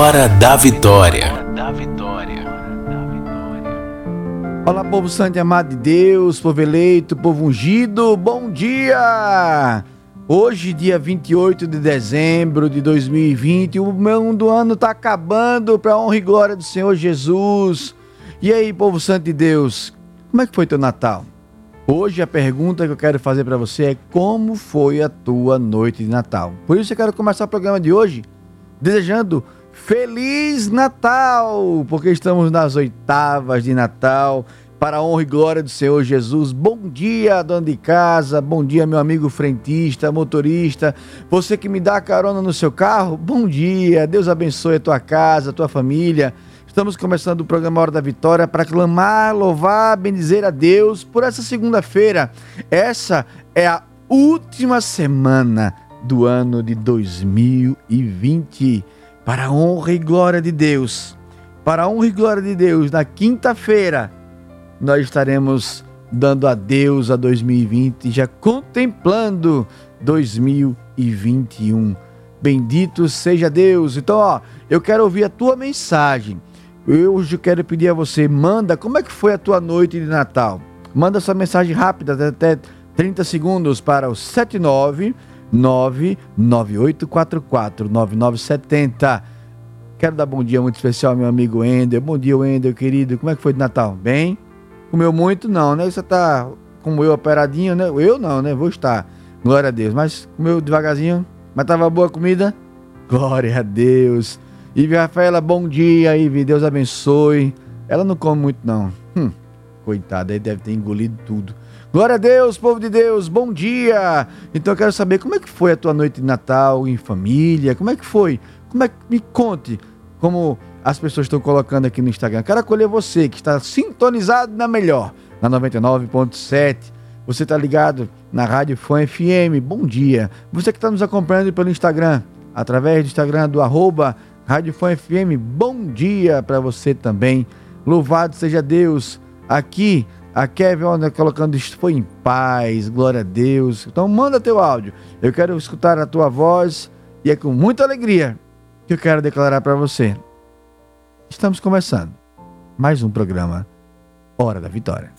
Hora da Vitória. Olá, povo santo e amado de Deus, povo eleito, povo ungido, bom dia! Hoje, dia 28 de dezembro de 2020, o meu do ano tá acabando para honra e glória do Senhor Jesus. E aí, povo santo de Deus, como é que foi teu Natal? Hoje a pergunta que eu quero fazer para você é como foi a tua noite de Natal? Por isso eu quero começar o programa de hoje desejando Feliz Natal, porque estamos nas oitavas de Natal, para a honra e glória do Senhor Jesus. Bom dia, dona de casa, bom dia, meu amigo frentista, motorista, você que me dá carona no seu carro, bom dia, Deus abençoe a tua casa, a tua família. Estamos começando o programa Hora da Vitória para clamar, louvar, bendizer a Deus por essa segunda-feira. Essa é a última semana do ano de 2020. Para a honra e glória de Deus, para a honra e glória de Deus, na quinta-feira, nós estaremos dando adeus a 2020, já contemplando 2021. Bendito seja Deus. Então, ó, eu quero ouvir a tua mensagem. Eu hoje quero pedir a você, manda como é que foi a tua noite de Natal. Manda sua mensagem rápida, até 30 segundos para o 79 99844 9970. Quero dar bom dia muito especial ao meu amigo Wendel. Bom dia, Wendel, querido. Como é que foi de Natal? Bem? Comeu muito? Não, né? Você tá como eu operadinho, né? Eu não, né? Vou estar. Glória a Deus. Mas comeu devagarzinho? Mas tava boa a comida? Glória a Deus. Ive Rafaela, bom dia, Ive. Deus abençoe. Ela não come muito, não. Hum, coitada, aí deve ter engolido tudo. Glória a Deus, povo de Deus, bom dia! Então eu quero saber como é que foi a tua noite de Natal em família, como é que foi? Como é que me conte como as pessoas estão colocando aqui no Instagram. Quero acolher você que está sintonizado na melhor, na 99.7. Você está ligado na Rádio Fã FM. Bom dia. Você que está nos acompanhando pelo Instagram, através do Instagram do arroba Rádio Fã FM. Bom dia para você também. Louvado seja Deus. Aqui a Kevin anda colocando isso foi em paz, glória a Deus. Então manda teu áudio. Eu quero escutar a tua voz e é com muita alegria que eu quero declarar para você. Estamos começando mais um programa Hora da Vitória.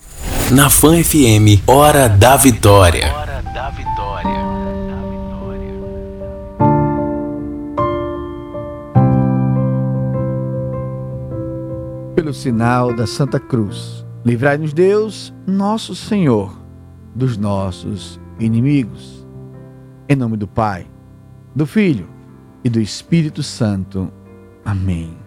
Na Fan FM, Hora da Vitória. Hora da Vitória. Pelo sinal da Santa Cruz Livrai-nos, Deus, nosso Senhor, dos nossos inimigos. Em nome do Pai, do Filho e do Espírito Santo. Amém.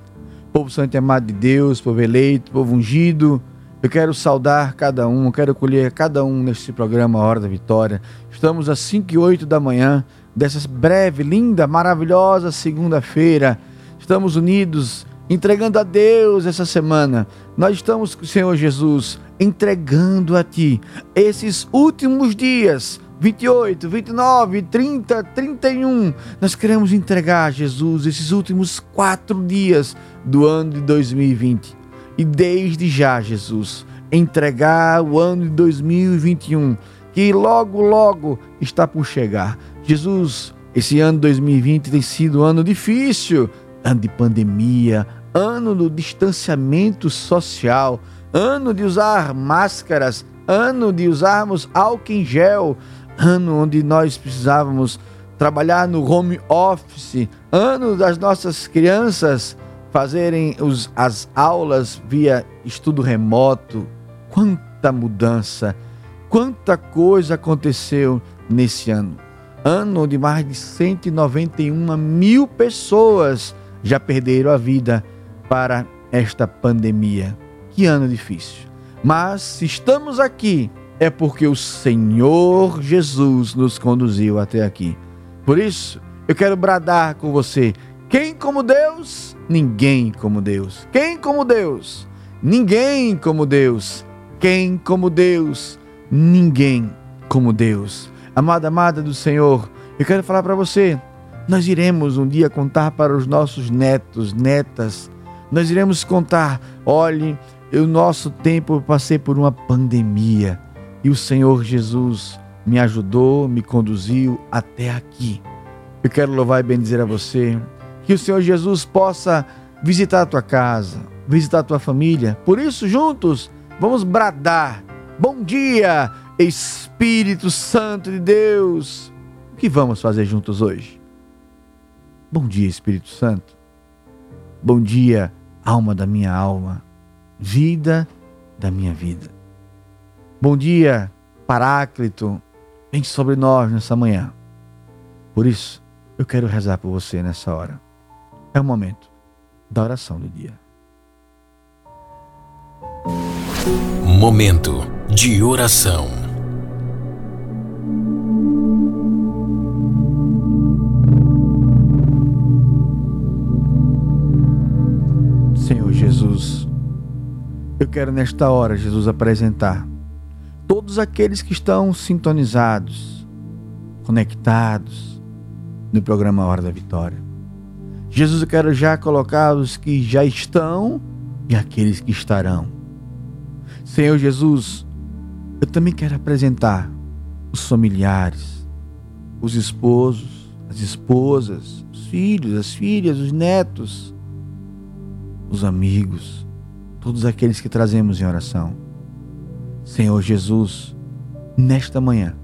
Povo santo e amado de Deus, povo eleito, povo ungido, eu quero saudar cada um, quero colher cada um neste programa Hora da Vitória. Estamos às 5 e 8 da manhã dessa breve, linda, maravilhosa segunda-feira. Estamos unidos entregando a Deus essa semana. Nós estamos, Senhor Jesus, entregando a Ti esses últimos dias. 28, 29, 30, 31. Nós queremos entregar a Jesus esses últimos quatro dias do ano de 2020. E desde já, Jesus, entregar o ano de 2021, que logo, logo está por chegar. Jesus, esse ano 2020 tem sido um ano difícil ano de pandemia, ano do distanciamento social, ano de usar máscaras, ano de usarmos álcool em gel, ano onde nós precisávamos trabalhar no home office, ano das nossas crianças fazerem os, as aulas via estudo remoto. Quanta mudança, quanta coisa aconteceu nesse ano. Ano onde mais de 191 mil pessoas já perderam a vida para esta pandemia. Que ano difícil. Mas se estamos aqui, é porque o Senhor Jesus nos conduziu até aqui. Por isso, eu quero bradar com você: quem como Deus? Ninguém como Deus. Quem como Deus? Ninguém como Deus. Quem como Deus? Ninguém como Deus. Amada, amada do Senhor, eu quero falar para você nós iremos um dia contar para os nossos netos, netas, nós iremos contar: olhe, o nosso tempo eu passei por uma pandemia e o Senhor Jesus me ajudou, me conduziu até aqui. Eu quero louvar e bendizer a você, que o Senhor Jesus possa visitar a tua casa, visitar a tua família. Por isso, juntos, vamos bradar: Bom dia, Espírito Santo de Deus. O que vamos fazer juntos hoje? Bom dia, Espírito Santo. Bom dia, alma da minha alma, vida da minha vida. Bom dia, Paráclito, vem sobre nós nessa manhã. Por isso, eu quero rezar por você nessa hora. É o momento da oração do dia. Momento de oração. Eu quero nesta hora, Jesus, apresentar todos aqueles que estão sintonizados, conectados no programa Hora da Vitória. Jesus, eu quero já colocar os que já estão e aqueles que estarão. Senhor Jesus, eu também quero apresentar os familiares, os esposos, as esposas, filhos, as filhas, os netos, os amigos, todos aqueles que trazemos em oração. Senhor Jesus, nesta manhã,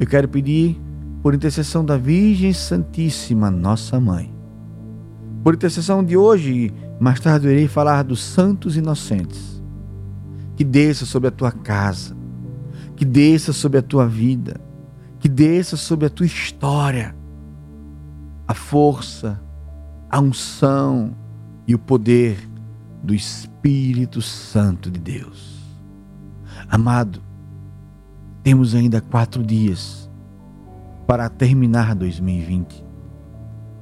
eu quero pedir por intercessão da Virgem Santíssima, nossa mãe. Por intercessão de hoje, mais tarde eu irei falar dos santos inocentes. Que desça sobre a tua casa, que desça sobre a tua vida, que desça sobre a tua história a força, a unção e o poder do Espírito Santo de Deus. Amado, temos ainda quatro dias para terminar 2020.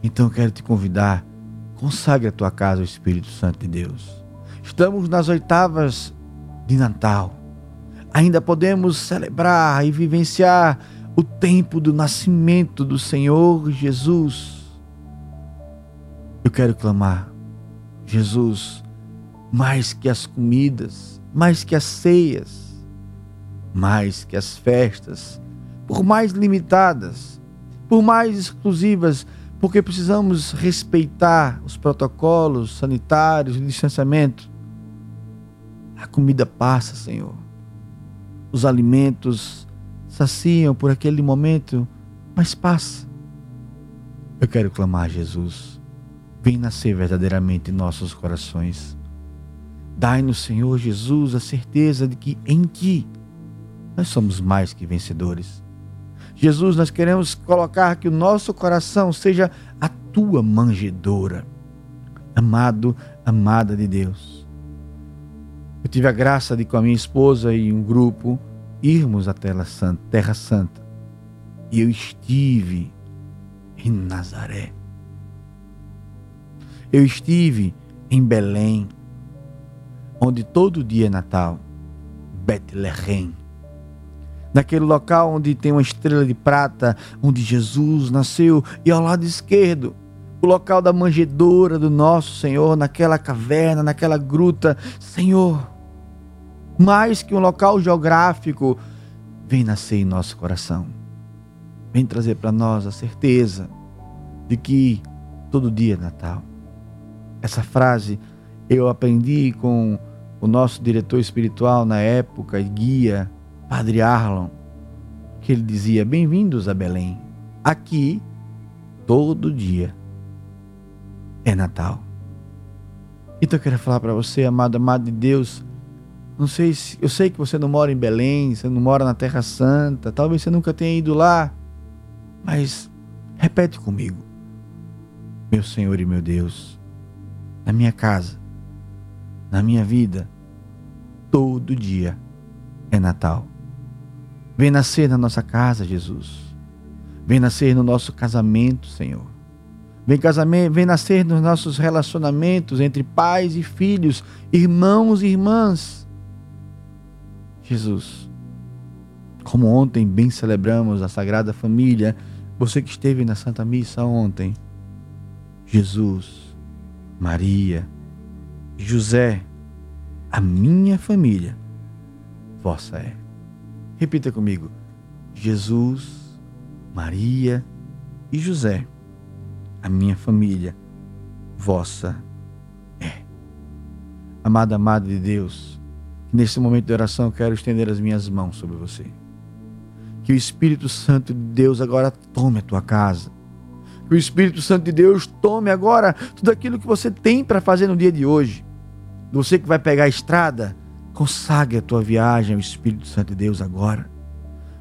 Então quero te convidar, consagre a tua casa ao Espírito Santo de Deus. Estamos nas oitavas de Natal. Ainda podemos celebrar e vivenciar o tempo do nascimento do Senhor Jesus. Eu quero clamar, Jesus, mais que as comidas, mais que as ceias, mais que as festas, por mais limitadas, por mais exclusivas, porque precisamos respeitar os protocolos sanitários, o distanciamento. A comida passa, Senhor. Os alimentos saciam por aquele momento, mas passa. Eu quero clamar a Jesus. Vem nascer verdadeiramente em nossos corações. Dai-nos, Senhor Jesus, a certeza de que em Ti nós somos mais que vencedores. Jesus, nós queremos colocar que o nosso coração seja a Tua manjedoura. Amado, amada de Deus. Eu tive a graça de, com a minha esposa e um grupo, irmos à Terra Santa, Terra Santa. E eu estive em Nazaré. Eu estive em Belém, onde todo dia é Natal, Betlehem. Naquele local onde tem uma estrela de prata, onde Jesus nasceu, e ao lado esquerdo, o local da manjedoura do nosso Senhor, naquela caverna, naquela gruta. Senhor, mais que um local geográfico, vem nascer em nosso coração. Vem trazer para nós a certeza de que todo dia é Natal. Essa frase eu aprendi com o nosso diretor espiritual na época, guia, Padre Arlon, que ele dizia: Bem-vindos a Belém. Aqui, todo dia é Natal. Então eu quero falar para você, amado, amado de Deus, não sei se. Eu sei que você não mora em Belém, você não mora na Terra Santa, talvez você nunca tenha ido lá. Mas repete comigo. Meu Senhor e meu Deus, na minha casa, na minha vida, todo dia é Natal. Vem nascer na nossa casa, Jesus. Vem nascer no nosso casamento, Senhor. Vem, casamento, vem nascer nos nossos relacionamentos entre pais e filhos, irmãos e irmãs. Jesus. Como ontem bem celebramos a Sagrada Família, você que esteve na Santa Missa ontem, Jesus, Maria, José, a minha família, vossa é. Repita comigo: Jesus, Maria e José, a minha família, vossa é. Amada, amada de Deus, Nesse momento de oração, quero estender as minhas mãos sobre você. Que o Espírito Santo de Deus agora tome a tua casa. Que o Espírito Santo de Deus tome agora tudo aquilo que você tem para fazer no dia de hoje. Você que vai pegar a estrada, consagre a tua viagem ao Espírito Santo de Deus agora.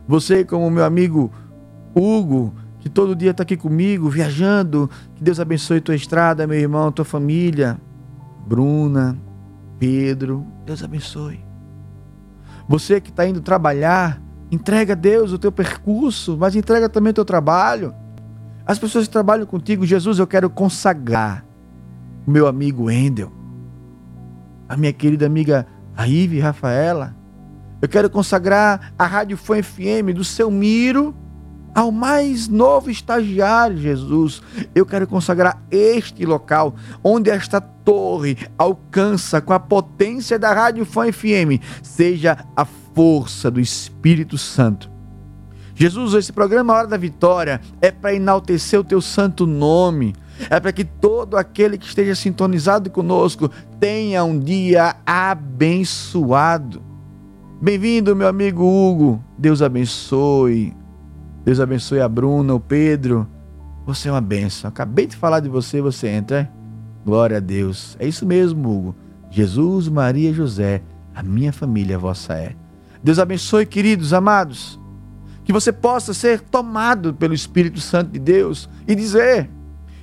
Você, como meu amigo Hugo, que todo dia está aqui comigo, viajando, que Deus abençoe tua estrada, meu irmão, tua família. Bruna, Pedro. Deus abençoe. Você que está indo trabalhar, entrega a Deus o teu percurso, mas entrega também o teu trabalho. As pessoas que trabalham contigo, Jesus, eu quero consagrar o meu amigo Endel, a minha querida amiga Aive Rafaela. Eu quero consagrar a Rádio Fã FM do seu Miro ao mais novo estagiário, Jesus. Eu quero consagrar este local, onde esta torre alcança com a potência da Rádio Fã FM, seja a força do Espírito Santo. Jesus, esse programa Hora da Vitória é para enaltecer o teu santo nome, É para que todo aquele que esteja sintonizado conosco tenha um dia abençoado. Bem-vindo, meu amigo Hugo. Deus abençoe. Deus abençoe a Bruna, o Pedro. Você é uma benção. Acabei de falar de você, você entra. Glória a Deus. É isso mesmo, Hugo. Jesus, Maria e José, a minha família vossa é. Deus abençoe, queridos, amados. Que você possa ser tomado pelo Espírito Santo de Deus e dizer: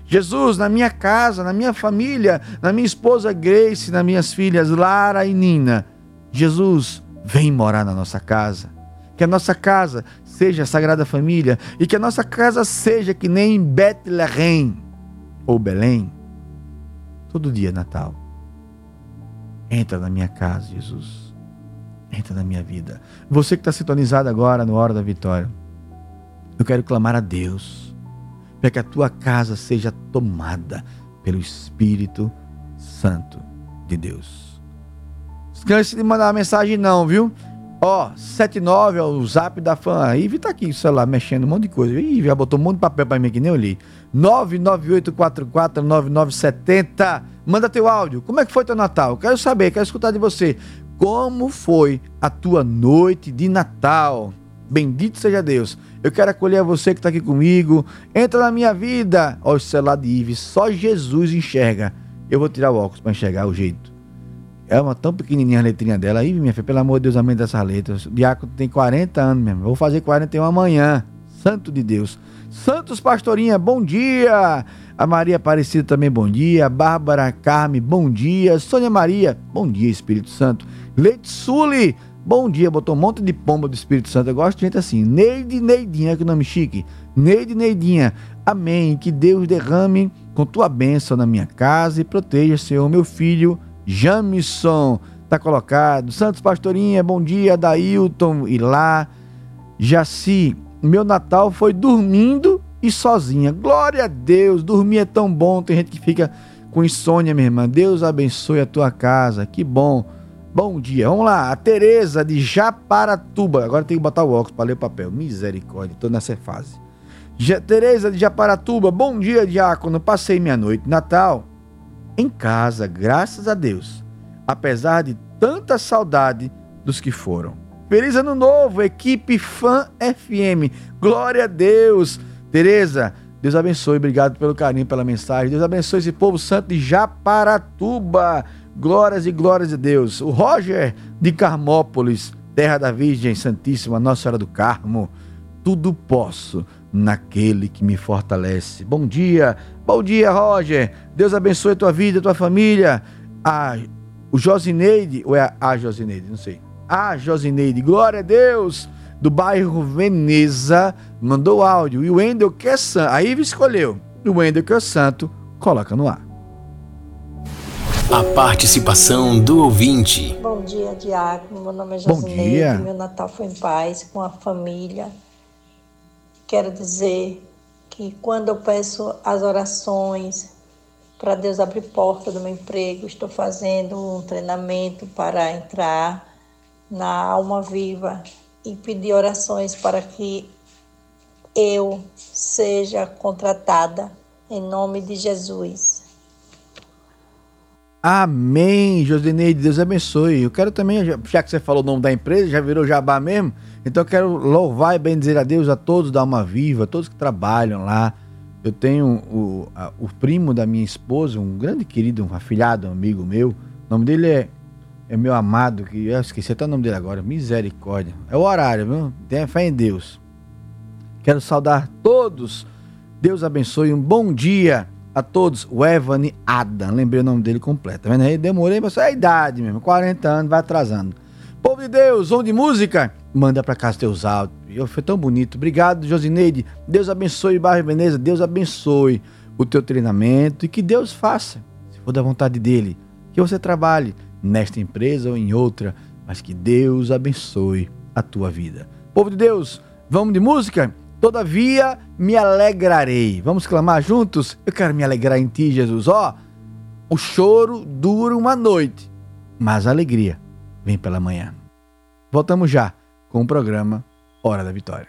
Jesus, na minha casa, na minha família, na minha esposa Grace, nas minhas filhas Lara e Nina. Jesus, vem morar na nossa casa. Que a nossa casa seja a Sagrada Família e que a nossa casa seja que nem Betlehem ou Belém. Todo dia Natal. Entra na minha casa, Jesus. Entra na minha vida. Você que está sintonizado agora no Hora da Vitória, eu quero clamar a Deus para que a tua casa seja tomada pelo Espírito Santo de Deus. Esquece de mandar mensagem não, viu? Ó, 79 é o zap da fã. A Ive tá aqui o celular mexendo um monte de coisa. Ih, já botou um monte de papel pra mim que nem eu li. 998449970. Manda teu áudio. Como é que foi teu Natal? Quero saber, quero escutar de você. Como foi a tua noite de Natal? Bendito seja Deus. Eu quero acolher você que está aqui comigo. Entra na minha vida. Ó, o celular de Ives. Só Jesus enxerga. Eu vou tirar o óculos para enxergar o jeito. É uma tão pequenininha a letrinha dela. Aí, minha filha, pelo amor de Deus, amém dessas letras. O diácono tem 40 anos mesmo. Vou fazer 41 amanhã. Santo de Deus. Santos Pastorinha, bom dia. A Maria Aparecida também, bom dia. Bárbara Carme, bom dia. Sônia Maria, bom dia, Espírito Santo. Leite Suli, bom dia. Botou um monte de pomba do Espírito Santo. Eu gosto de gente assim. Neide Neidinha, que nome chique. Neide Neidinha, amém. Que Deus derrame com tua bênção na minha casa e proteja, Senhor, meu filho Jamison tá colocado. Santos Pastorinha, bom dia. Dailton e lá. Jaci, meu Natal foi dormindo e sozinha. Glória a Deus, dormir é tão bom. Tem gente que fica com insônia, minha irmã. Deus abençoe a tua casa. Que bom. Bom dia. Vamos lá. A Tereza de Japaratuba. Agora tem que botar o óculos para ler o papel. Misericórdia, tô nessa fase. Tereza de Japaratuba. Bom dia, diácono. Passei minha noite Natal em casa, graças a Deus, apesar de tanta saudade dos que foram. Feliz ano novo, equipe Fã FM. Glória a Deus. Tereza, Deus abençoe. Obrigado pelo carinho, pela mensagem. Deus abençoe esse povo santo de Japaratuba. Glórias e glórias a Deus. O Roger de Carmópolis, terra da Virgem Santíssima, Nossa Senhora do Carmo. Tudo posso naquele que me fortalece. Bom dia, bom dia, Roger. Deus abençoe a tua vida, a tua família. A, o Josineide, ou é a Josineide, não sei. A Josineide, glória a Deus, do bairro Veneza, mandou áudio. E o Wendel, que é santo, a Iva escolheu. O Wendel, que é santo, coloca no ar. A participação do ouvinte. Bom dia, Diácono. Meu nome é Josineide. Bom dia. Meu Natal foi em paz, com a família Quero dizer que quando eu peço as orações para Deus abrir porta do meu emprego, estou fazendo um treinamento para entrar na alma viva e pedir orações para que eu seja contratada em nome de Jesus. Amém, Josineide, Deus abençoe. Eu quero também, já que você falou o nome da empresa, já virou jabá mesmo, então eu quero louvar e bendizer a Deus a todos da Alma Viva, a todos que trabalham lá. Eu tenho o, a, o primo da minha esposa, um grande querido, um afilhado, um amigo meu. O nome dele é, é meu amado, que eu esqueci até o nome dele agora, misericórdia. É o horário, viu? Tenha fé em Deus. Quero saudar todos. Deus abençoe, um bom dia a todos. O Evan Adam, lembrei o nome dele completo. Tá vendo aí? Demorei, mas é a idade mesmo. 40 anos, vai atrasando. Povo de Deus, som de música, manda para casa teus áudios. Foi tão bonito. Obrigado, Josineide. Deus abençoe Barra Veneza. Deus abençoe o teu treinamento e que Deus faça, se for da vontade dele, que você trabalhe nesta empresa ou em outra, mas que Deus abençoe a tua vida. Povo de Deus, vamos de música? Todavia me alegrarei. Vamos clamar juntos? Eu quero me alegrar em ti, Jesus. Ó, oh, o choro dura uma noite, mas a alegria vem pela manhã. Voltamos já com o programa Hora da Vitória.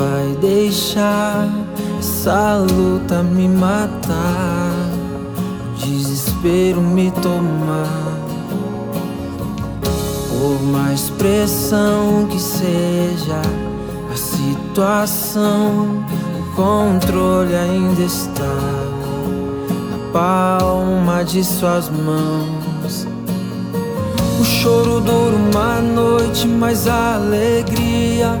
vai deixar essa luta me matar, o desespero me tomar. Por mais pressão que seja a situação, o controle ainda está na palma de suas mãos. O choro dura uma noite, mas a alegria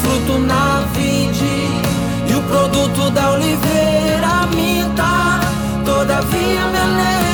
Fruto na vide e o produto da oliveira minta, todavia me alegrarei.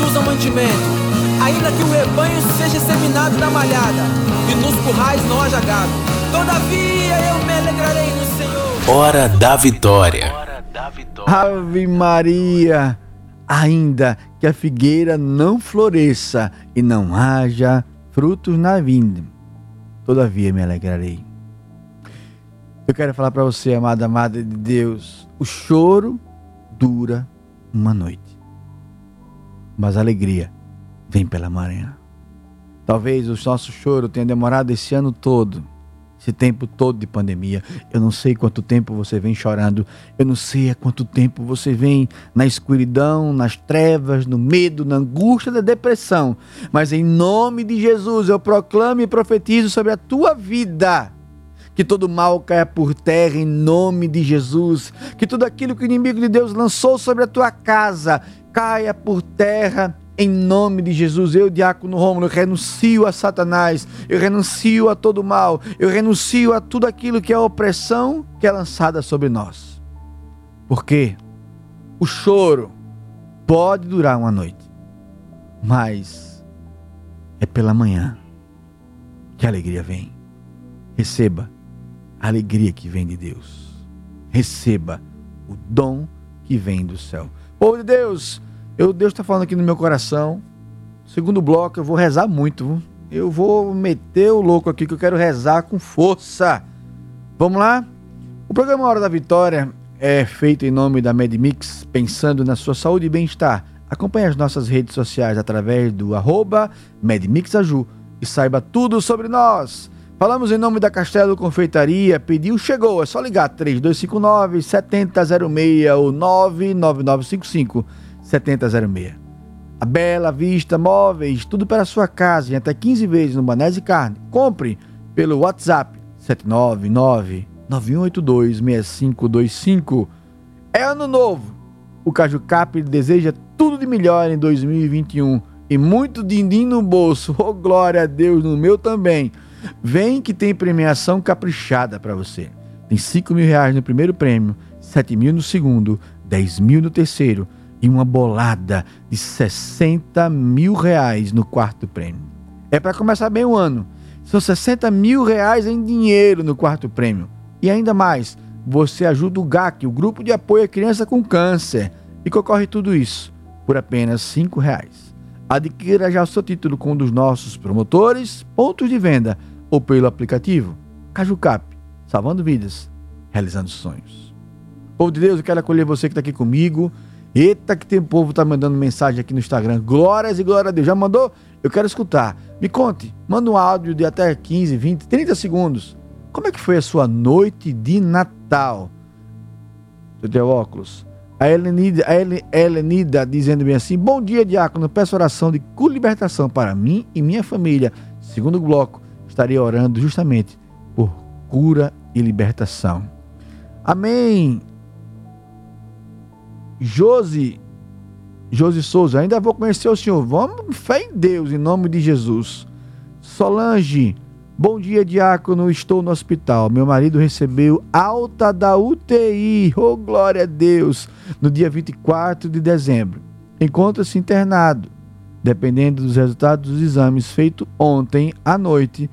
Produzam mantimento, ainda que o rebanho seja exterminado na malhada, e nos currais não haja gado, todavia eu me alegrarei no Senhor. Hora da Vitória. Ave Maria! Ainda que a figueira não floresça e não haja frutos na vinda, todavia me alegrarei. Eu quero falar para você, amada, amada de Deus, o choro dura uma noite, mas a alegria vem pela manhã. Talvez o nosso choro tenha demorado esse ano todo, esse tempo todo de pandemia. Eu não sei quanto tempo você vem chorando, eu não sei há quanto tempo você vem na escuridão, nas trevas, no medo, na angústia, na depressão. Mas em nome de Jesus eu proclamo e profetizo sobre a tua vida. Que todo mal caia por terra em nome de Jesus. Que tudo aquilo que o inimigo de Deus lançou sobre a tua casa caia por terra Em nome de Jesus, eu, Diácono Rômulo, renuncio a Satanás, eu renuncio a todo mal, eu renuncio a tudo aquilo que é opressão que é lançada sobre nós. Porque o choro pode durar uma noite, mas é pela manhã que a alegria vem. Receba a alegria que vem de Deus. Receba o dom que vem do céu. Povo de Deus, eu, Deus está falando aqui no meu coração. Segundo bloco, eu vou rezar muito. Eu vou meter o louco aqui que eu quero rezar com força. Vamos lá? O programa Hora da Vitória é feito em nome da MedMix, pensando na sua saúde e bem-estar. Acompanhe as nossas redes sociais através do arroba MedMixAju e saiba tudo sobre nós. Falamos em nome da Castelo Confeitaria, pediu, chegou, é só ligar 3259 7006 ou 99955 7006. A Bela Vista Móveis, tudo para a sua casa em até 15 vezes no Banés e Carne. Compre pelo WhatsApp 799 9182 6525. É ano novo. O Caju Cap deseja tudo de melhor em 2021 e muito din-din no bolso. Oh, glória a Deus, no meu também. Vem que tem premiação caprichada para você. Tem 5 mil reais no primeiro prêmio, 7 mil no segundo, 10 mil no terceiro e uma bolada de 60 mil reais no quarto prêmio. É para começar bem o ano. São 60 mil reais em dinheiro no quarto prêmio. E ainda mais, você ajuda o GAC, o Grupo de Apoio à Criança com Câncer, e concorre tudo isso por apenas R$ reais. Adquira já o seu título com um dos nossos promotores, pontos de venda ou pelo aplicativo Cajucap, salvando vidas, realizando sonhos. Povo de Deus, eu quero acolher você que está aqui comigo. Eita, que tem povo tá mandando mensagem aqui no Instagram. Glórias e glória a Deus. Já mandou? Eu quero escutar. Me conte. Manda um áudio de até 15, 20, 30 segundos. Como é que foi a sua noite de Natal? Seu teu óculos. A Helenida, a Helenida dizendo bem assim: Bom dia, diácono. Peço oração de libertação para mim e minha família. Segundo bloco, estaria orando justamente por cura e libertação. Amém. Josi, Josi Souza, ainda vou conhecer o senhor. Vamos, fé em Deus, em nome de Jesus. Solange, bom dia, diácono. Estou no hospital. Meu marido recebeu alta da UTI. Oh, glória a Deus! No dia 24 de dezembro. Encontra-se internado. Dependendo dos resultados dos exames feitos ontem à noite,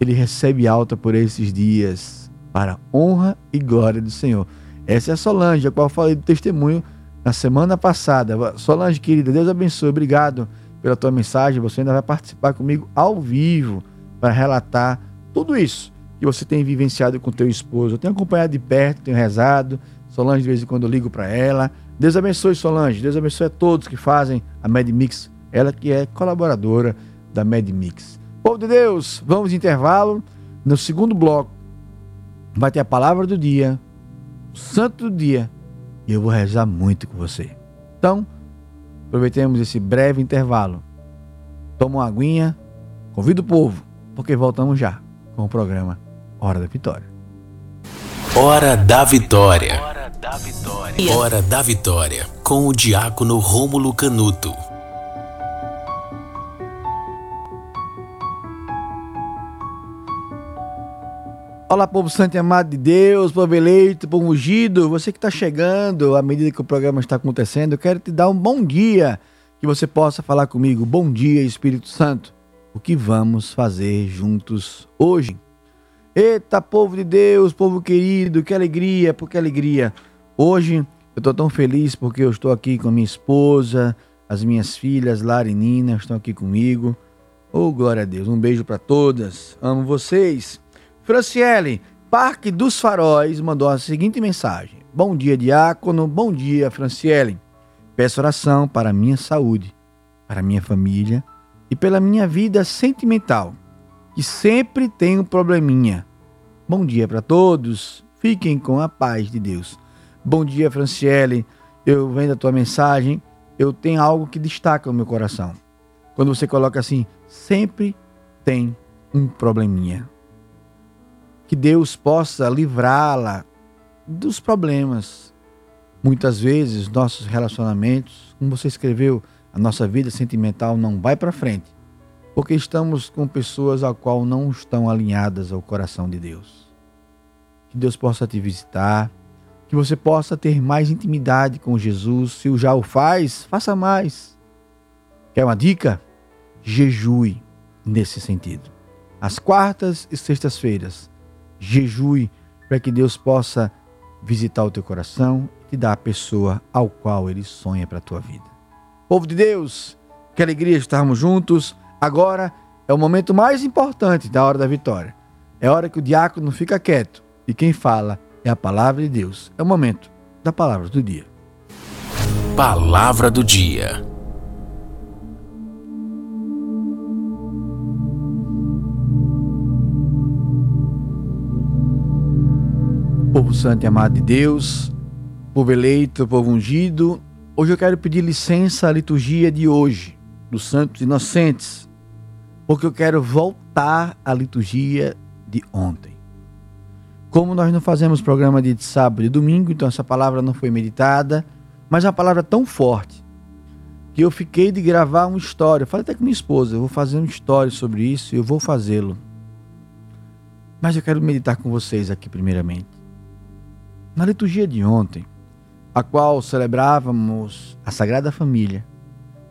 ele recebe alta por esses dias, para honra e glória do Senhor. Essa é a Solange, a qual eu falei do testemunho na semana passada. Solange, querida, Deus abençoe. Obrigado pela tua mensagem. Você ainda vai participar comigo ao vivo para relatar tudo isso que você tem vivenciado com teu esposo. Eu tenho acompanhado de perto, tenho rezado. Solange, de vez em quando eu ligo para ela. Deus abençoe, Solange. Deus abençoe a todos que fazem a MedMix. Ela que é colaboradora da MedMix. Povo de Deus, vamos intervalo. No segundo bloco vai ter a palavra do dia, o santo do dia e eu vou rezar muito com você. Então, aproveitemos esse breve intervalo. Toma uma aguinha, convida o povo, porque voltamos já com o programa Hora da Vitória. Hora da Vitória. Hora da Vitória. Hora da Vitória, com o diácono Rômulo Canuto. Olá, povo santo e amado de Deus, povo eleito, povo ungido, você que está chegando à medida que o programa está acontecendo, eu quero te dar um bom dia, que você possa falar comigo. Bom dia, Espírito Santo. O que vamos fazer juntos hoje? Eita, povo de Deus, povo querido, que alegria, porque alegria. Hoje eu estou tão feliz porque eu estou aqui com a minha esposa, as minhas filhas, Lara e Nina, estão aqui comigo. Oh, glória a Deus. Um beijo para todas. Amo vocês. Franciele, Parque dos Faróis, mandou a seguinte mensagem: Bom dia, diácono. Bom dia, Franciele. Peço oração para minha saúde, para minha família e pela minha vida sentimental, que sempre tem um probleminha. Bom dia para todos. Fiquem com a paz de Deus. Bom dia, Franciele. Eu vendo a tua mensagem, eu tenho algo que destaca no meu coração. Quando você coloca assim, sempre tem um probleminha que Deus possa livrá-la dos problemas. Muitas vezes, nossos relacionamentos, como você escreveu, A nossa vida sentimental não vai para frente, porque estamos com pessoas a qual não estão alinhadas ao coração de Deus. Que Deus possa te visitar, que você possa ter mais intimidade com Jesus. Se o já o faz, faça mais. Quer uma dica? Jejue nesse sentido. Às quartas e sextas-feiras, jejue para que Deus possa visitar o teu coração e te dar a pessoa ao qual ele sonha para a tua vida. Povo de Deus, que alegria estarmos juntos. Agora é o momento mais importante da hora da vitória. É hora que o diácono fica quieto e quem fala é a palavra de Deus. É o momento da palavra do dia. Palavra do dia. Povo santo e amado de Deus, povo eleito, povo ungido, hoje eu quero pedir licença à liturgia de hoje, dos Santos Inocentes, porque eu quero voltar à liturgia de ontem. Como nós não fazemos programa de sábado e domingo, então essa palavra não foi meditada, mas é uma palavra tão forte que eu fiquei de gravar uma história. Falei até com minha esposa, eu vou fazer uma história sobre isso e eu vou fazê-lo. Mas eu quero meditar com vocês aqui primeiramente. Na liturgia de ontem, a qual celebrávamos a Sagrada Família,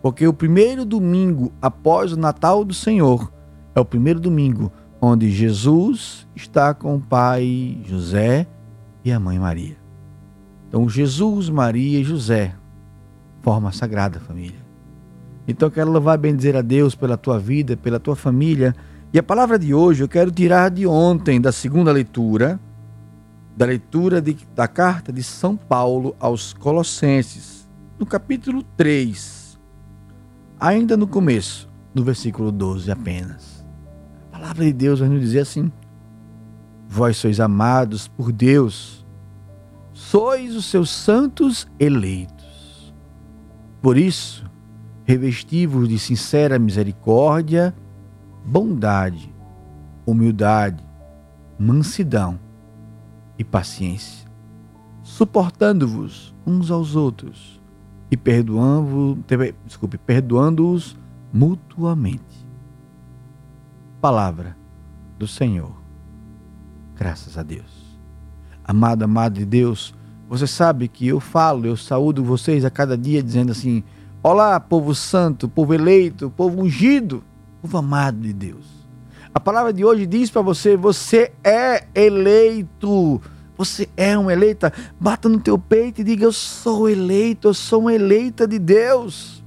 porque o primeiro domingo após o Natal do Senhor é o primeiro domingo onde Jesus está com o pai José e a mãe Maria. Então, Jesus, Maria e José formam a Sagrada Família. Então, eu quero louvar e bendizer a Deus pela tua vida, pela tua família. E a palavra de hoje eu quero tirar de ontem, da segunda leitura, da leitura de, da carta de São Paulo aos Colossenses, no capítulo 3, ainda no começo, no versículo 12 apenas. A palavra de Deus vai nos dizer assim: Vós sois amados por Deus, sois os seus santos eleitos. Por isso, revestivos de sincera misericórdia, bondade, humildade, mansidão e paciência, suportando-vos uns aos outros e perdoando, desculpe, perdoando-os mutuamente. Palavra do Senhor. Graças a Deus. Amado, amado de Deus, você sabe que eu falo, eu saúdo vocês a cada dia dizendo assim: Olá, povo santo, povo eleito, povo ungido, povo amado de Deus. A palavra de hoje diz para você: você é eleito. Você é uma eleita. Bata no teu peito e diga: Eu sou eleito, eu sou uma eleita de Deus.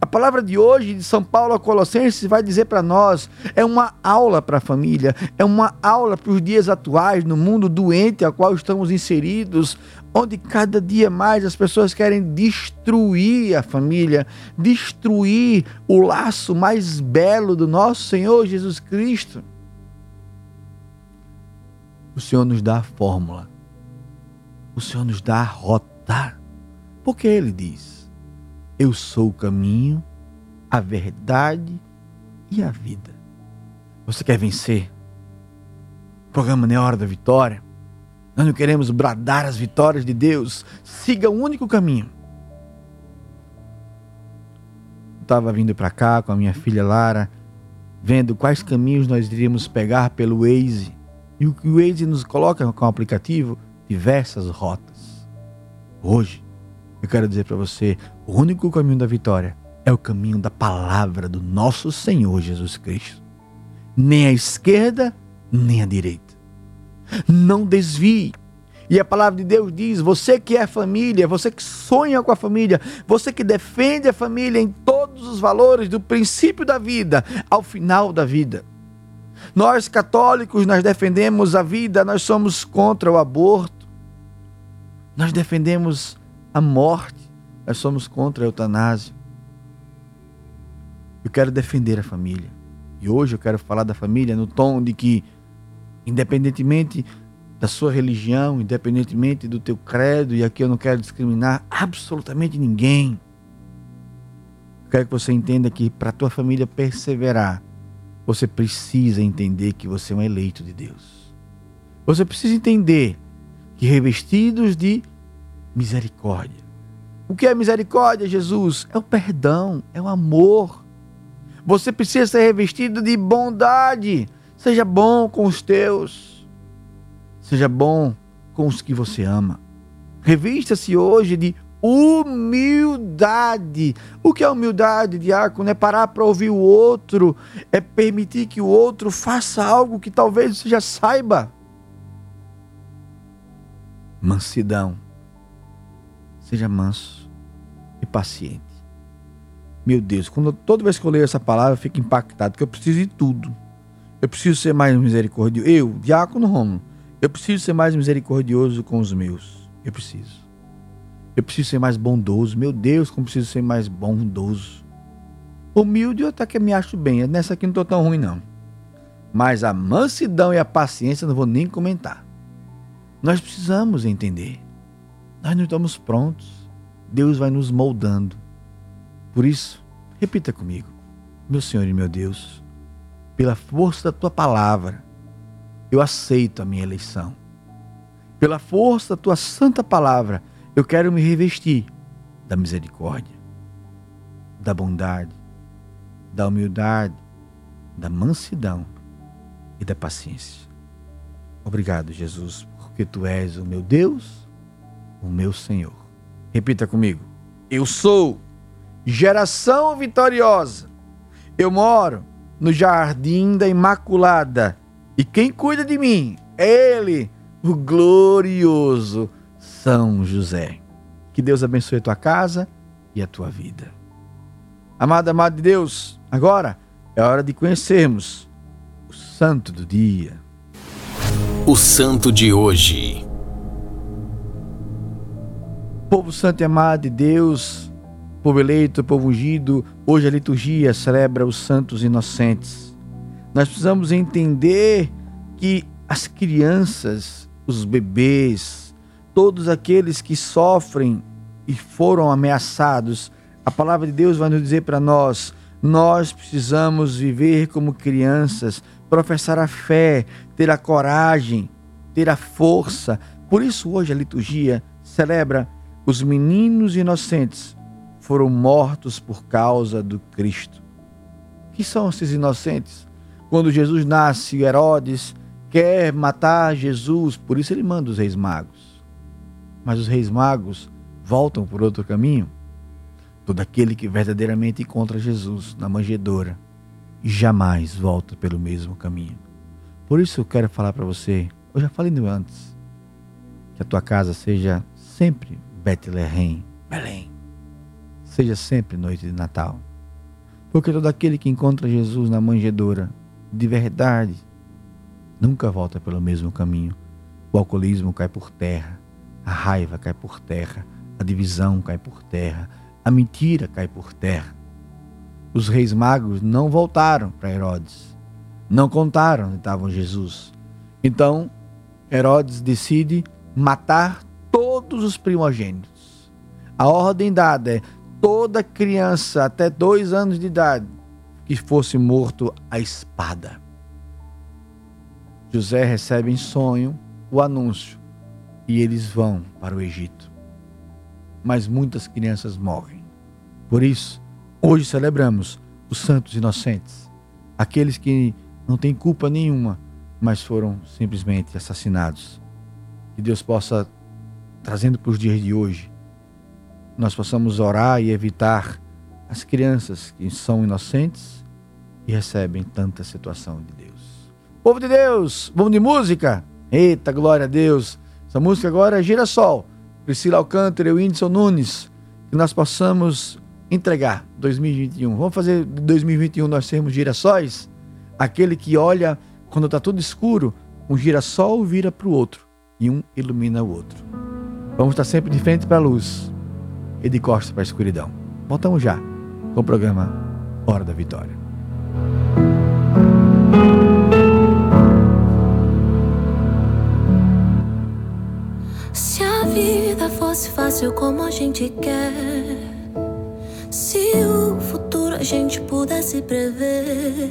A palavra de hoje de São Paulo a Colossenses vai dizer para nós: é uma aula para a família, é uma aula para os dias atuais, no mundo doente a qual estamos inseridos, onde cada dia mais as pessoas querem destruir a família, destruir o laço mais belo do nosso Senhor Jesus Cristo. O Senhor nos dá a fórmula, o Senhor nos dá a rota, porque Ele diz: Eu sou o caminho, a verdade e a vida. Você quer vencer? O programa não é hora da vitória nós não queremos bradar as vitórias de Deus. Siga o único caminho. Estava vindo para cá com a minha filha Lara, vendo quais caminhos nós iríamos pegar pelo Waze. E o que o Waze nos coloca com o aplicativo, diversas rotas. Hoje, eu quero dizer para você, o único caminho da vitória é o caminho da palavra do nosso Senhor Jesus Cristo. Nem a esquerda, nem a direita. Não desvie. E a palavra de Deus diz: você que é família, você que sonha com a família, você que defende a família em todos os valores, do princípio da vida ao final da vida. Nós católicos, nós defendemos a vida, nós somos contra o aborto. Nós defendemos a morte, nós somos contra a eutanásia. Eu quero defender a família. E hoje eu quero falar da família no tom de que independentemente da sua religião, independentemente do teu credo, e aqui eu não quero discriminar absolutamente ninguém. Eu quero que você entenda que para a tua família perseverar, você precisa entender que você é um eleito de Deus. Você precisa entender que revestidos de misericórdia, O que é misericórdia, Jesus? É o perdão, é o amor. Você precisa ser revestido de bondade. Seja bom com os teus. Seja bom com os que você ama. Revista-se hoje de humildade. O que é humildade, diácono? É parar para ouvir o outro, é permitir que o outro faça algo que talvez você já saiba. Mansidão. Seja manso e paciente. Meu Deus, quando toda vez que eu leio essa palavra, eu fico impactado, porque eu preciso de tudo. Eu preciso ser mais misericordioso. Eu, diácono Romulo, eu preciso ser mais misericordioso com os meus. Eu preciso. Eu preciso ser mais bondoso. Meu Deus, como preciso ser mais bondoso. Humilde eu até que me acho bem. Nessa aqui não estou tão ruim, não. Mas a mansidão e a paciência não vou nem comentar. Nós precisamos entender. Nós não estamos prontos. Deus vai nos moldando. Por isso, repita comigo. Meu Senhor e meu Deus, pela força da tua palavra, eu aceito a minha eleição. Pela força da tua santa palavra, eu quero me revestir da misericórdia, da bondade, da humildade, da mansidão e da paciência. Obrigado, Jesus, porque tu és o meu Deus, o meu Senhor. Repita comigo. Eu sou geração vitoriosa. Eu moro no jardim da Imaculada. E quem cuida de mim é Ele, o glorioso são José. Que Deus abençoe a tua casa e a tua vida. Amado, amado de Deus, agora é hora de conhecermos o santo do dia. O santo de hoje. Povo santo e amado de Deus, povo eleito, povo ungido, hoje a liturgia celebra os santos inocentes. Nós precisamos entender que as crianças, os bebês, todos aqueles que sofrem e foram ameaçados, a palavra de Deus vai nos dizer para nós: nós precisamos viver como crianças, professar a fé, ter a coragem, ter a força. Por isso, hoje a liturgia celebra os meninos inocentes foram mortos por causa do Cristo. Que são esses inocentes? Quando Jesus nasce, Herodes quer matar Jesus, por isso ele manda os reis magos mas os reis magos voltam por outro caminho. Todo aquele que verdadeiramente encontra Jesus na manjedoura jamais volta pelo mesmo caminho. Por isso eu quero falar para você, eu já falei antes, que a tua casa seja sempre Bethlehem, Belém. Seja sempre noite de Natal. Porque todo aquele que encontra Jesus na manjedoura, de verdade, nunca volta pelo mesmo caminho. O alcoolismo cai por terra, a raiva cai por terra, a divisão cai por terra, a mentira cai por terra. Os reis magos não voltaram para Herodes, não contaram onde estava Jesus. Então, Herodes decide matar todos os primogênitos. A ordem dada é toda criança até dois anos de idade que fosse morto à espada. José recebe em sonho o anúncio e eles vão para o Egito. Mas muitas crianças morrem. Por isso, hoje celebramos os santos inocentes, aqueles que não têm culpa nenhuma, mas foram simplesmente assassinados. Que Deus possa, trazendo para os dias de hoje, nós possamos orar e evitar as crianças que são inocentes e recebem tanta situação de Deus. Povo de Deus, vamos de música? Eita, glória a Deus! Essa música agora é Girassol. Priscila Alcântara e Whindersson Nunes. Que nós possamos entregar 2021. Vamos fazer 2021 nós sermos girassóis? Aquele que olha quando está tudo escuro, um girassol vira para o outro e um ilumina o outro. Vamos estar sempre de frente para a luz e de costas para a escuridão. Voltamos já com o programa Hora da Vitória. fosse fácil como a gente quer. Se o futuro a gente pudesse prever,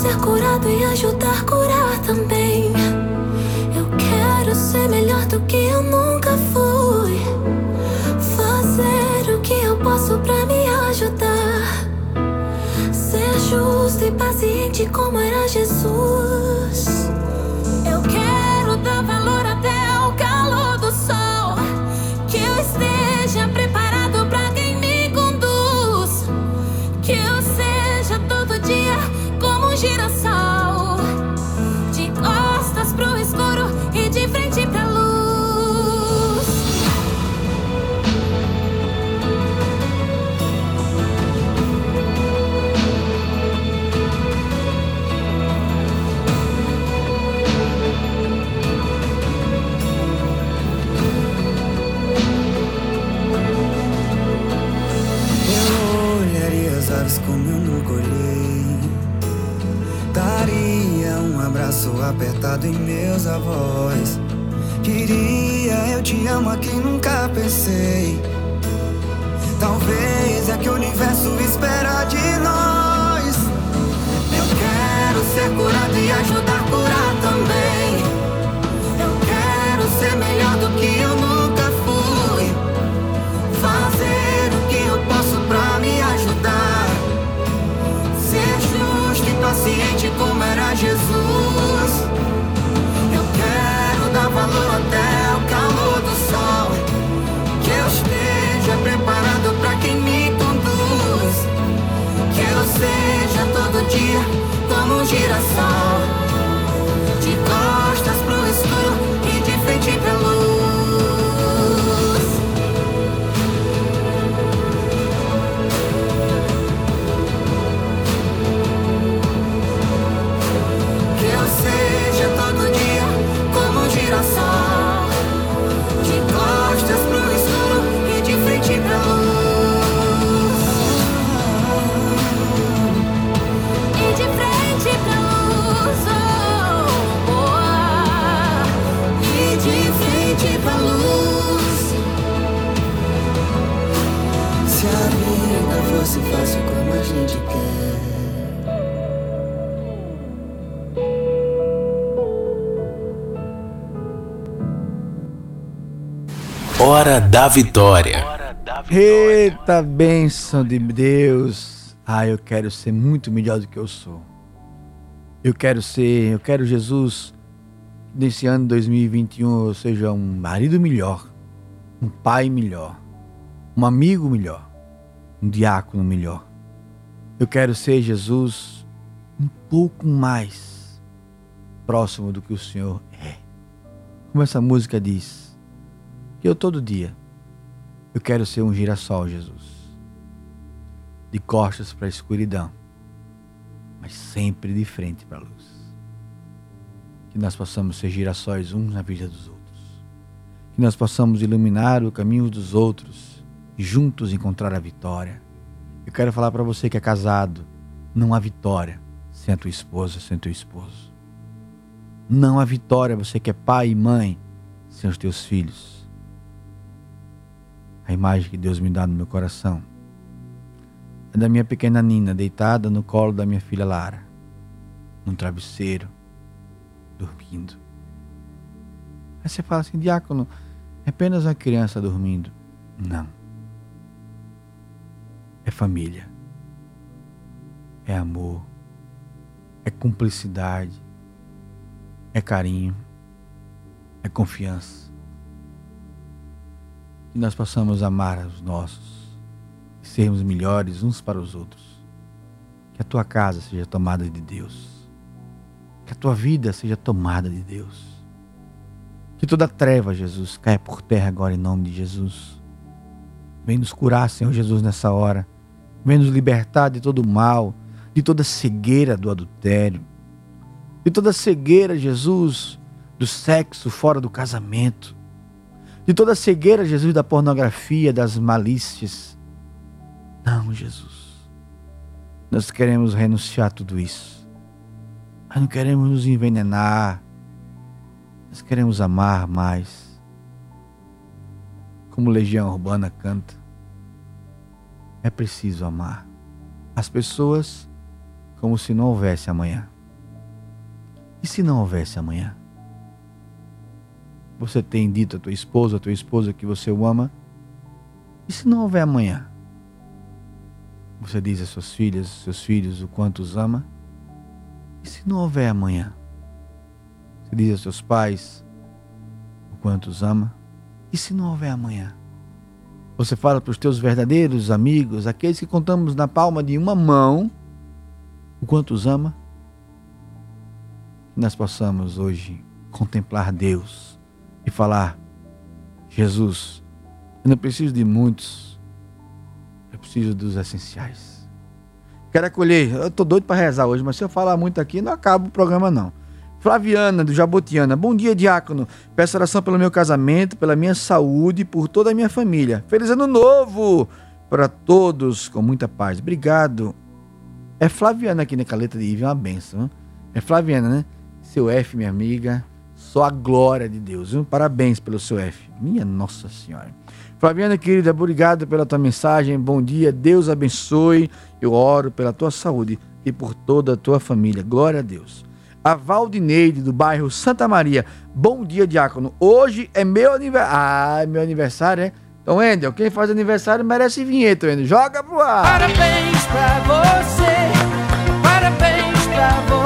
Ser curado e ajudar a curar também. Eu quero ser melhor do que eu nunca fui. Fazer o que eu posso pra me ajudar. Ser justo e paciente como era Jesus. Eu quero dar valor abraço apertado em meus avós. Diria eu te amo a quem nunca pensei. Talvez é que o universo espera de nós. Eu quero ser curado e ajudar Hora da Vitória. Eita bênção de Deus. Ah, eu quero ser muito melhor do que eu sou. Eu quero ser, eu quero Jesus nesse ano 2021 eu seja um marido melhor, um pai melhor, um amigo melhor, um diácono melhor. Eu quero ser Jesus um pouco mais próximo do que o Senhor é. Como essa música diz, que eu todo dia eu quero ser um girassol, Jesus. De costas para a escuridão, mas sempre de frente para a luz. Que nós possamos ser girassóis uns na vida dos outros. Que nós possamos iluminar o caminho dos outros e juntos encontrar a vitória. Eu quero falar para você que é casado, não há vitória sem a tua esposa, sem o teu esposo. Não há vitória você que é pai e mãe sem os teus filhos a imagem que Deus me dá no meu coração é da minha pequena Nina deitada no colo da minha filha Lara, num travesseiro, dormindo. Aí você fala assim, diácono, é apenas uma criança dormindo. Não. É família. É amor. É cumplicidade. É carinho. É confiança que nós possamos amar os nossos sermos melhores uns para os outros. Que a tua casa seja tomada de Deus. Que a tua vida seja tomada de Deus. Que toda treva, Jesus, caia por terra agora em nome de Jesus. Vem nos curar, Senhor Jesus, nessa hora. Vem nos libertar de todo mal, de toda cegueira do adultério, de toda cegueira, Jesus, do sexo fora do casamento de toda a cegueira, Jesus, da pornografia, das malícias, Não, Jesus. Nós queremos renunciar a tudo isso. Nós não queremos nos envenenar. Nós queremos amar mais. Como Legião Urbana canta. É preciso amar as pessoas como se não houvesse amanhã. E se não houvesse amanhã? Você tem dito à tua esposa, à tua esposa que você o ama? E se não houver amanhã? Você diz às suas filhas, aos seus filhos o quanto os ama? E se não houver amanhã? Você diz aos seus pais o quanto os ama? E se não houver amanhã? Você fala para os teus verdadeiros amigos, aqueles que contamos na palma de uma mão, o quanto os ama? Que nós possamos hoje contemplar Deus e falar: Jesus, eu não preciso de muitos, eu preciso dos essenciais. Quero acolher, eu estou doido para rezar hoje, mas se eu falar muito aqui, não acaba o programa não. Flaviana, do Jabotiana. Bom dia, diácono. Peço oração pelo meu casamento, pela minha saúde e por toda a minha família. Feliz ano novo para todos, com muita paz. Obrigado. É Flaviana aqui na caleta de Ive, uma benção. É Flaviana, né? Seu F, minha amiga. Só a glória de Deus. Viu? Parabéns pelo seu F. Minha Nossa Senhora. Flaviana, querida, obrigado pela tua mensagem. Bom dia. Deus abençoe. Eu oro pela tua saúde e por toda a tua família. Glória a Deus a Valdineide, do bairro Santa Maria. Bom dia, Diácono. Hoje é meu aniversário. Ah, meu aniversário, é? Então, Endel, quem faz aniversário merece vinheta, Endel. Joga pro ar. Parabéns pra você. Parabéns pra você.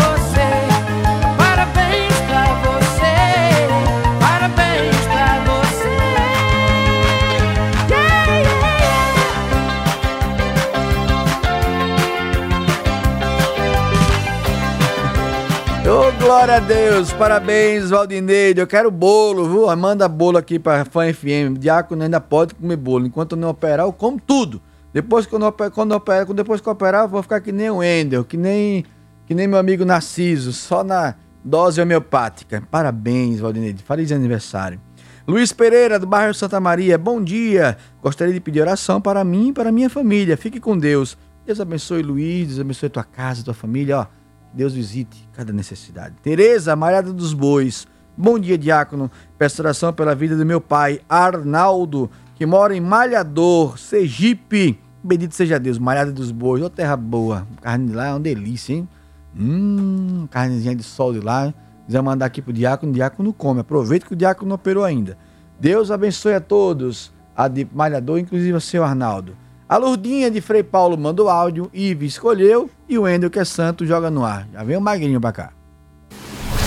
Glória a Deus, parabéns, Valdineide. Eu quero bolo, viu? Manda bolo aqui pra Fã FM. Diácono ainda pode comer bolo. Enquanto eu não operar, eu como tudo. Depois que eu, não, quando eu operar, depois que eu operar, eu vou ficar que nem o Endel, que nem, que nem meu amigo Narciso, só na dose homeopática. Parabéns, Valdineide. Feliz aniversário. Luiz Pereira, do bairro Santa Maria, bom dia. Gostaria de pedir oração para mim e para minha família. Fique com Deus. Deus abençoe Luiz, Deus abençoe tua casa, tua família, ó. Deus visite cada necessidade. Tereza, Malhada dos Bois. Bom dia, diácono. Peço oração pela vida do meu pai, Arnaldo, que mora em Malhador, Sergipe. Bendito seja Deus, Malhada dos Bois. Ô, terra boa. Carne de lá é uma delícia, hein? Hum, carnezinha de sol de lá. Quiser mandar aqui pro diácono, o diácono come. Aproveita que o diácono não operou ainda. Deus abençoe a todos. A de Malhador, inclusive o seu Arnaldo. A Lurdinha de Frei Paulo manda o áudio, Ive escolheu e o Endel, que é santo, joga no ar. Já vem o Magrinho pra cá.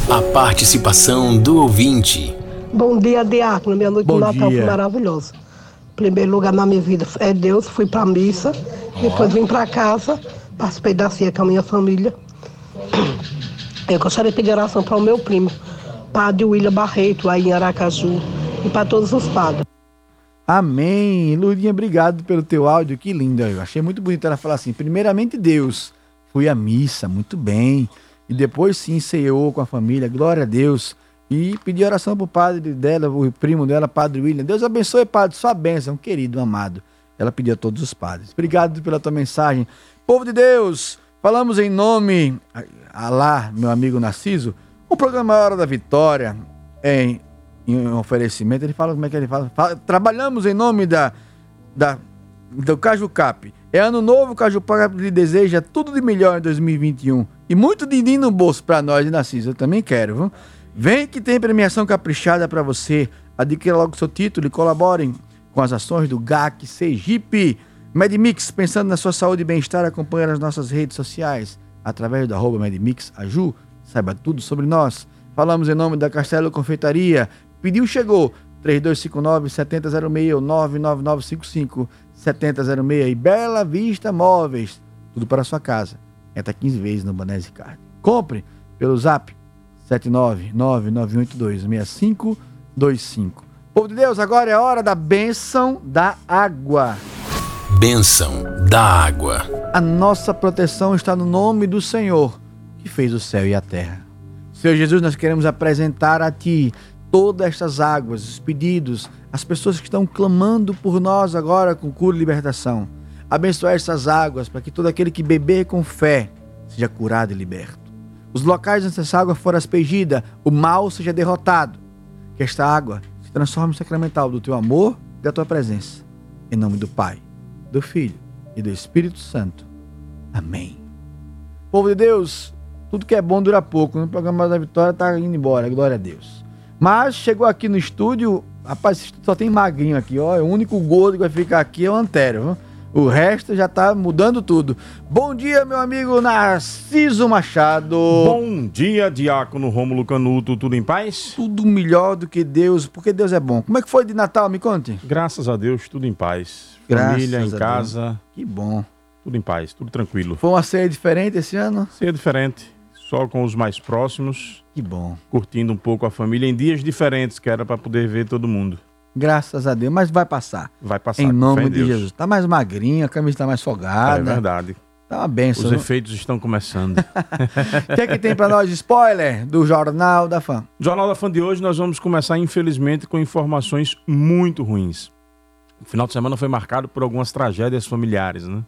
A participação do ouvinte. Bom dia, Diácono. Minha noite de Natal foi maravilhosa. Primeiro lugar na minha vida é Deus, fui pra missa, oh. depois vim pra casa, participei da ceia com a minha família. Eu gostaria de pedir oração para o meu primo, Padre William Barreto, aí em Aracaju, e para todos os padres. Amém. Lurinha, obrigado pelo teu áudio. Que lindo. Eu achei muito bonito ela falar assim: primeiramente, Deus. Fui à missa, muito bem. E depois sim ceou com a família. Glória a Deus. E pedi oração pro padre dela, o primo dela, Padre William. Deus abençoe, Padre, sua bênção, querido, amado. Ela pediu a todos os padres. Obrigado pela tua mensagem. Povo de Deus, falamos em nome, Alá, meu amigo Narciso, o programa Hora da Vitória, em em oferecimento, ele fala como é que ele fala. fala trabalhamos em nome da, da, do Caju Cap. É ano novo, o Caju Cap lhe deseja tudo de melhor em 2021. E muito din no bolso para nós, de Narciso. Eu também quero, viu? Vem que tem premiação caprichada para você. Adquira logo seu título e colaborem com as ações do GAC Sergipe. Medmix, pensando na sua saúde e bem-estar, acompanhe as nossas redes sociais através do arroba Medmix Aju. Saiba tudo sobre nós. Falamos em nome da Castelo Confeitaria, Pediu, chegou. 3259-7006 ou 99955-7006 e Bela Vista Móveis. Tudo para a sua casa. Entra 15 vezes no Banese Card. Compre pelo zap 79981826525. Povo de Deus, agora é hora da bênção da água. Bênção da água. A nossa proteção está no nome do Senhor, que fez o céu e a terra. Senhor Jesus, nós queremos apresentar a Ti todas estas águas, os pedidos, as pessoas que estão clamando por nós agora com cura e libertação. abençoar essas águas para que todo aquele que beber com fé seja curado e liberto. Os locais onde essa água for aspergida, o mal seja derrotado. Que esta água se transforme em sacramental do teu amor e da tua presença. Em nome do Pai, do Filho e do Espírito Santo. Amém. Povo de Deus, tudo que é bom dura pouco. No programa da Vitória tá indo embora, glória a Deus. Mas chegou aqui no estúdio, rapaz, só tem magrinho aqui, ó. O único gordo que vai ficar aqui é o Antério, viu? O resto já tá mudando tudo. Bom dia, meu amigo Narciso Machado. Bom dia, Diácono Rômulo Canuto. Tudo em paz? Tudo melhor do que Deus, porque Deus é bom. Como é que foi de Natal? Me conte. Graças a Deus, tudo em paz. Graças Família em casa. Deus. Que bom. Tudo em paz, tudo tranquilo. Foi uma ceia diferente esse ano? Ceia diferente, só com os mais próximos. Que bom. Curtindo um pouco a família em dias diferentes, que era para poder ver todo mundo. Graças a Deus, mas vai passar. Vai passar. Em nome de Deus. Jesus. Tá mais magrinho, a camisa tá mais É folgada. verdade. Tá uma benção. Os viu? efeitos estão começando. O que é que tem pra nós? Spoiler do Jornal da Fã. Jornal da Fã de hoje nós vamos começar, infelizmente, com informações muito ruins. O final de semana foi marcado por algumas tragédias familiares, né?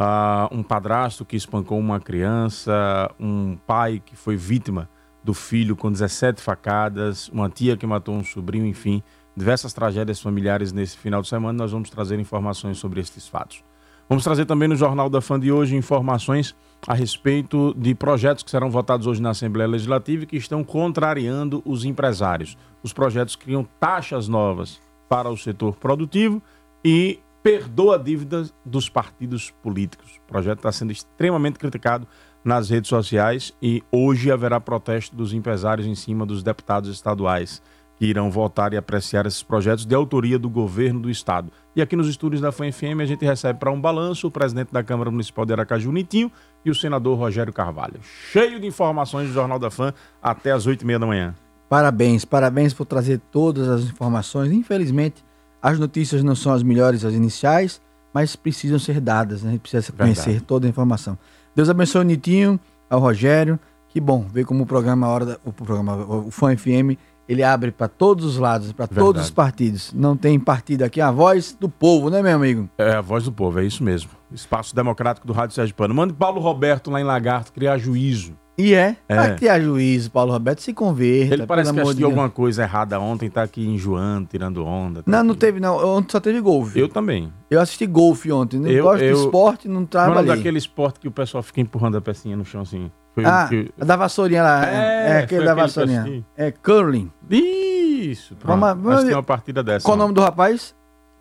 Ah, um padrasto que espancou uma criança, um pai que foi vítima do filho com 17 facadas, uma tia que matou um sobrinho, enfim, diversas tragédias familiares nesse final de semana. Nós vamos trazer informações sobre estes fatos. Vamos trazer também no Jornal da Fã de hoje informações a respeito de projetos que serão votados hoje na Assembleia Legislativa e que estão contrariando os empresários. Os projetos criam taxas novas para o setor produtivo e perdoa dívidas dos partidos políticos. O projeto está sendo extremamente criticado nas redes sociais e hoje haverá protesto dos empresários em cima dos deputados estaduais que irão votar e apreciar esses projetos de autoria do governo do estado. E aqui nos estúdios da FAM-FM a gente recebe para um balanço o presidente da Câmara Municipal de Aracaju, Nitinho, e o senador Rogério Carvalho. Cheio de informações do Jornal da Fã até as oito e meia da manhã. Parabéns, parabéns por trazer todas as informações. Infelizmente, as notícias não são as melhores, as iniciais, mas precisam ser dadas, né? A gente precisa conhecer Verdade. toda a informação. Deus abençoe o Nitinho, ao Rogério. Que bom ver como o programa Hora da, o programa o Fã FM ele abre para todos os lados, para todos os partidos. Não tem partido aqui, é a voz do povo, né, meu amigo? É a voz do povo, é isso mesmo. Espaço Democrático do Rádio Sérgio Pano. Mande Paulo Roberto lá em Lagarto criar juízo. E é, É. vai criar juízo, Paulo Roberto, se converta. Ele parece que de assistiu Deus. alguma coisa errada ontem, tá aqui enjoando, tirando onda. tá Não, não aqui. teve, não. Ontem só teve golfe. Eu também. Eu assisti golfe ontem. Não Eu- gosto eu- de esporte, não é trabalhei. daquele esporte que o pessoal fica empurrando a pecinha no chão assim? Foi Ah, que- a da vassourinha lá. É, É, aquele da aquele vassourinha. É curling. Isso, pronto. Vamos- vamos- Assisti uma partida dessa. Qual o nome do rapaz?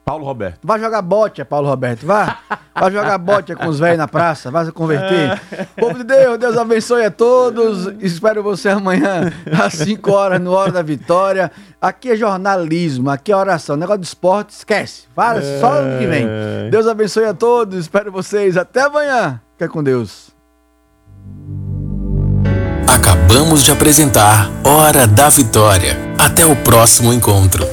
Paulo Roberto. Vai jogar bote, Paulo Roberto. Vá. Vai jogar bote com os velhos na praça. Vai se converter. Povo de Deus, Deus abençoe a todos. Espero você amanhã às 5 horas no Hora da Vitória. Aqui é jornalismo, aqui é oração. Negócio de esporte, esquece. Fala só ano que vem. Deus abençoe a todos. Espero vocês. Até amanhã. Fica com Deus. Acabamos de apresentar Hora da Vitória. Até o próximo encontro.